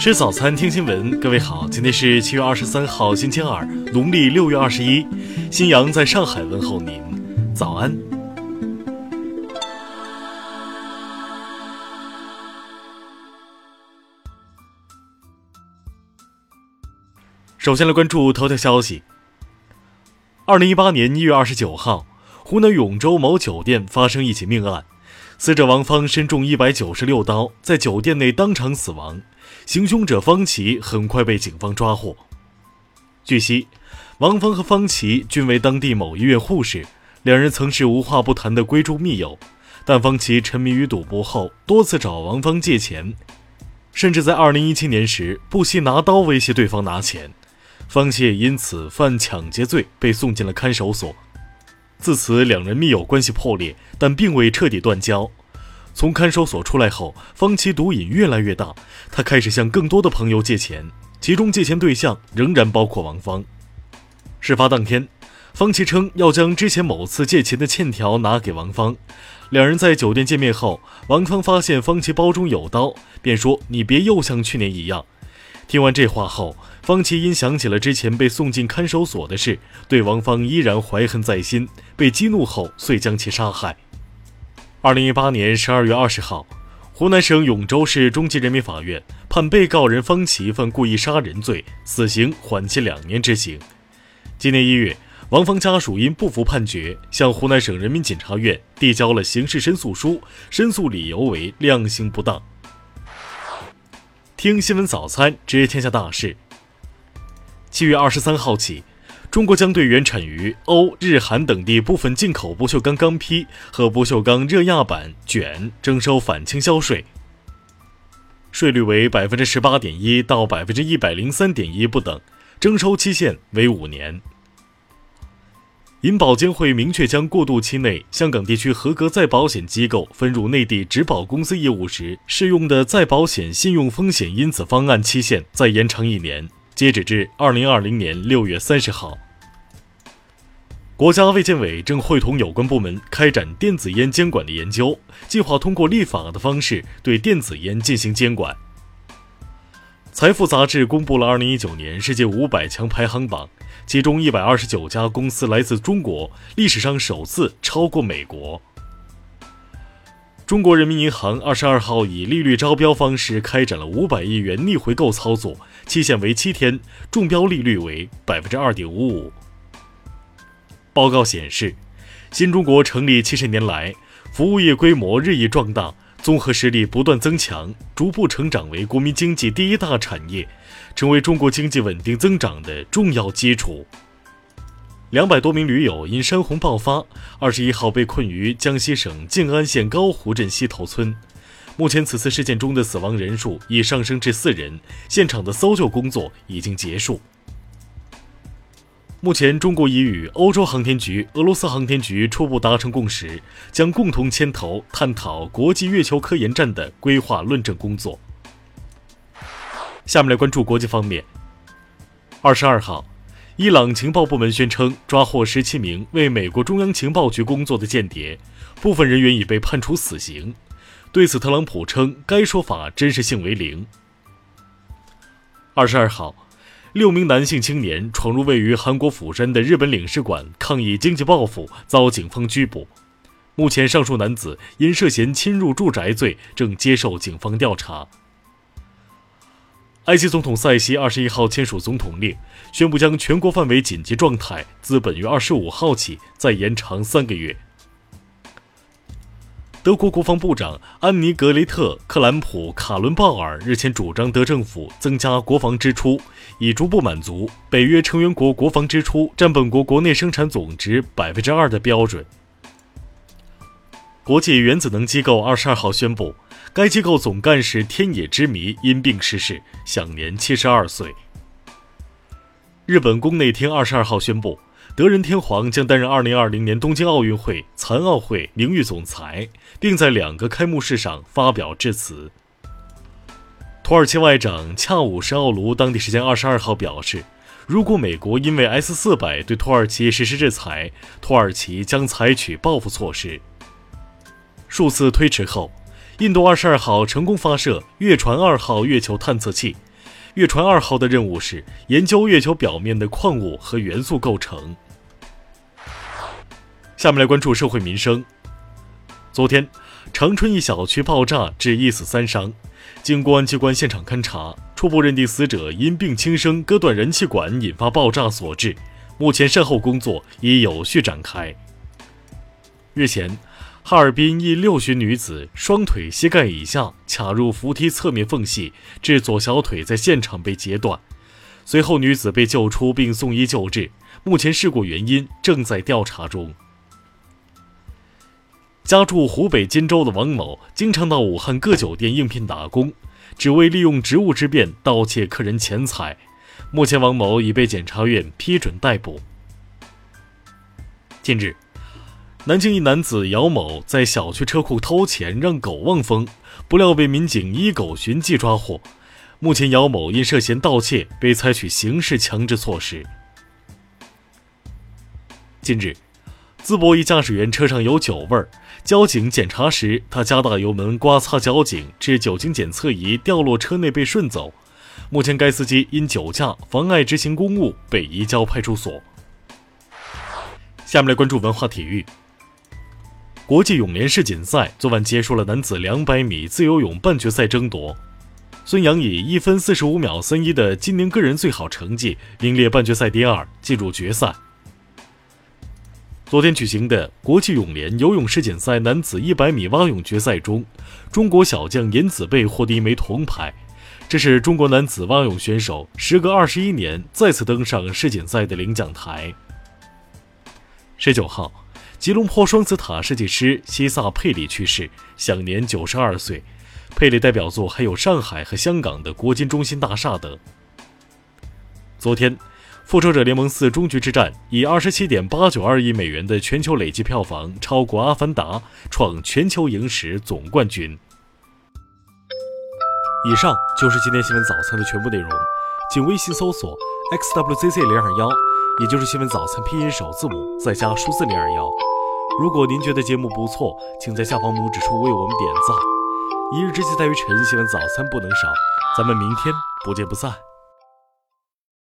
吃早餐，听新闻。各位好，今天是七月二十三号，星期二，农历六月二十一。新阳在上海问候您，早安。首先来关注头条消息。二零一八年一月二十九号，湖南永州某酒店发生一起命案。死者王芳身中一百九十六刀，在酒店内当场死亡。行凶者方琦很快被警方抓获。据悉，王芳和方琦均为当地某医院护士，两人曾是无话不谈的闺中密友。但方琦沉迷于赌博后，多次找王芳借钱，甚至在二零一七年时不惜拿刀威胁对方拿钱。方琦也因此犯抢劫罪，被送进了看守所。自此，两人密友关系破裂，但并未彻底断交。从看守所出来后，方琦毒瘾越来越大，他开始向更多的朋友借钱，其中借钱对象仍然包括王芳。事发当天，方琦称要将之前某次借钱的欠条拿给王芳。两人在酒店见面后，王芳发现方琦包中有刀，便说：“你别又像去年一样。”听完这话后，方琦因想起了之前被送进看守所的事，对王芳依然怀恨在心，被激怒后遂将其杀害。二零一八年十二月二十号，湖南省永州市中级人民法院判被告人方琦犯故意杀人罪，死刑缓期两年执行。今年一月，王芳家属因不服判决，向湖南省人民检察院递交了刑事申诉书，申诉理由为量刑不当。听新闻早餐，知天下大事。七月二十三号起，中国将对原产于欧、日、韩等地部分进口不锈钢钢坯和不锈钢热轧板卷征收反倾销税，税率为百分之十八点一到百分之一百零三点一不等，征收期限为五年。银保监会明确将过渡期内香港地区合格再保险机构分入内地直保公司业务时适用的再保险信用风险因子方案期限再延长一年，截止至二零二零年六月三十号。国家卫健委正会同有关部门开展电子烟监管的研究，计划通过立法的方式对电子烟进行监管。财富杂志公布了二零一九年世界五百强排行榜。其中一百二十九家公司来自中国，历史上首次超过美国。中国人民银行二十二号以利率招标方式开展了五百亿元逆回购操作，期限为七天，中标利率为百分之二点五五。报告显示，新中国成立七十年来，服务业规模日益壮大。综合实力不断增强，逐步成长为国民经济第一大产业，成为中国经济稳定增长的重要基础。两百多名驴友因山洪爆发，二十一号被困于江西省静安县高湖镇西头村。目前，此次事件中的死亡人数已上升至四人，现场的搜救工作已经结束。目前，中国已与欧洲航天局、俄罗斯航天局初步达成共识，将共同牵头探讨国际月球科研站的规划论证工作。下面来关注国际方面。二十二号，伊朗情报部门宣称抓获十七名为美国中央情报局工作的间谍，部分人员已被判处死刑。对此，特朗普称该说法真实性为零。二十二号。六名男性青年闯入位于韩国釜山的日本领事馆抗议经济报复，遭警方拘捕。目前，上述男子因涉嫌侵入住宅罪正接受警方调查。埃及总统塞西二十一号签署总统令，宣布将全国范围紧急状态自本月二十五号起再延长三个月。德国国防部长安妮格雷特克兰普卡伦鲍尔日前主张，德政府增加国防支出，以逐步满足北约成员国国防支出占本国国内生产总值百分之二的标准。国际原子能机构二十二号宣布，该机构总干事天野之弥因病逝世，享年七十二岁。日本宫内厅二十二号宣布。德仁天皇将担任2020年东京奥运会残奥会名誉总裁，并在两个开幕式上发表致辞。土耳其外长恰武什奥卢当地时间22号表示，如果美国因为 S-400 对土耳其实施制裁，土耳其将采取报复措施。数次推迟后，印度22号成功发射月船二号月球探测器，月船二号的任务是研究月球表面的矿物和元素构成。下面来关注社会民生。昨天，长春一小区爆炸致一死三伤，经公安机关现场勘查，初步认定死者因病轻生割断燃气管引发爆炸所致。目前善后工作已有序展开。日前，哈尔滨一六旬女子双腿膝盖以下卡入扶梯侧面缝隙，致左小腿在现场被截断。随后，女子被救出并送医救治，目前事故原因正在调查中。家住湖北荆州的王某，经常到武汉各酒店应聘打工，只为利用职务之便盗窃客人钱财。目前，王某已被检察院批准逮捕。近日，南京一男子姚某在小区车库偷钱，让狗望风，不料被民警依狗寻迹抓获。目前，姚某因涉嫌盗窃被采取刑事强制措施。近日。淄博一驾驶员车上有酒味儿，交警检查时，他加大油门刮擦交警，致酒精检测仪掉落车内被顺走。目前该司机因酒驾妨碍执行公务被移交派出所。下面来关注文化体育。国际泳联世锦赛昨晚结束了男子200米自由泳半决赛争夺，孙杨以一分四十五秒三一的今年个人最好成绩名列半决赛第二，进入决赛。昨天举行的国际泳联游泳世锦赛男子100米蛙泳决赛中，中国小将颜子贝获得一枚铜牌，这是中国男子蛙泳选手时隔二十一年再次登上世锦赛的领奖台。十九号，吉隆坡双子塔设计师西萨佩里去世，享年九十二岁。佩里代表作还有上海和香港的国金中心大厦等。昨天。《复仇者联盟四：终局之战》以二十七点八九二亿美元的全球累计票房超过《阿凡达》，创全球影史总冠军。以上就是今天新闻早餐的全部内容，请微信搜索 xwzc 零二幺，也就是新闻早餐拼音首字母再加数字零二幺。如果您觉得节目不错，请在下方拇指处为我们点赞。一日之计在于晨，新闻早餐不能少，咱们明天不见不散。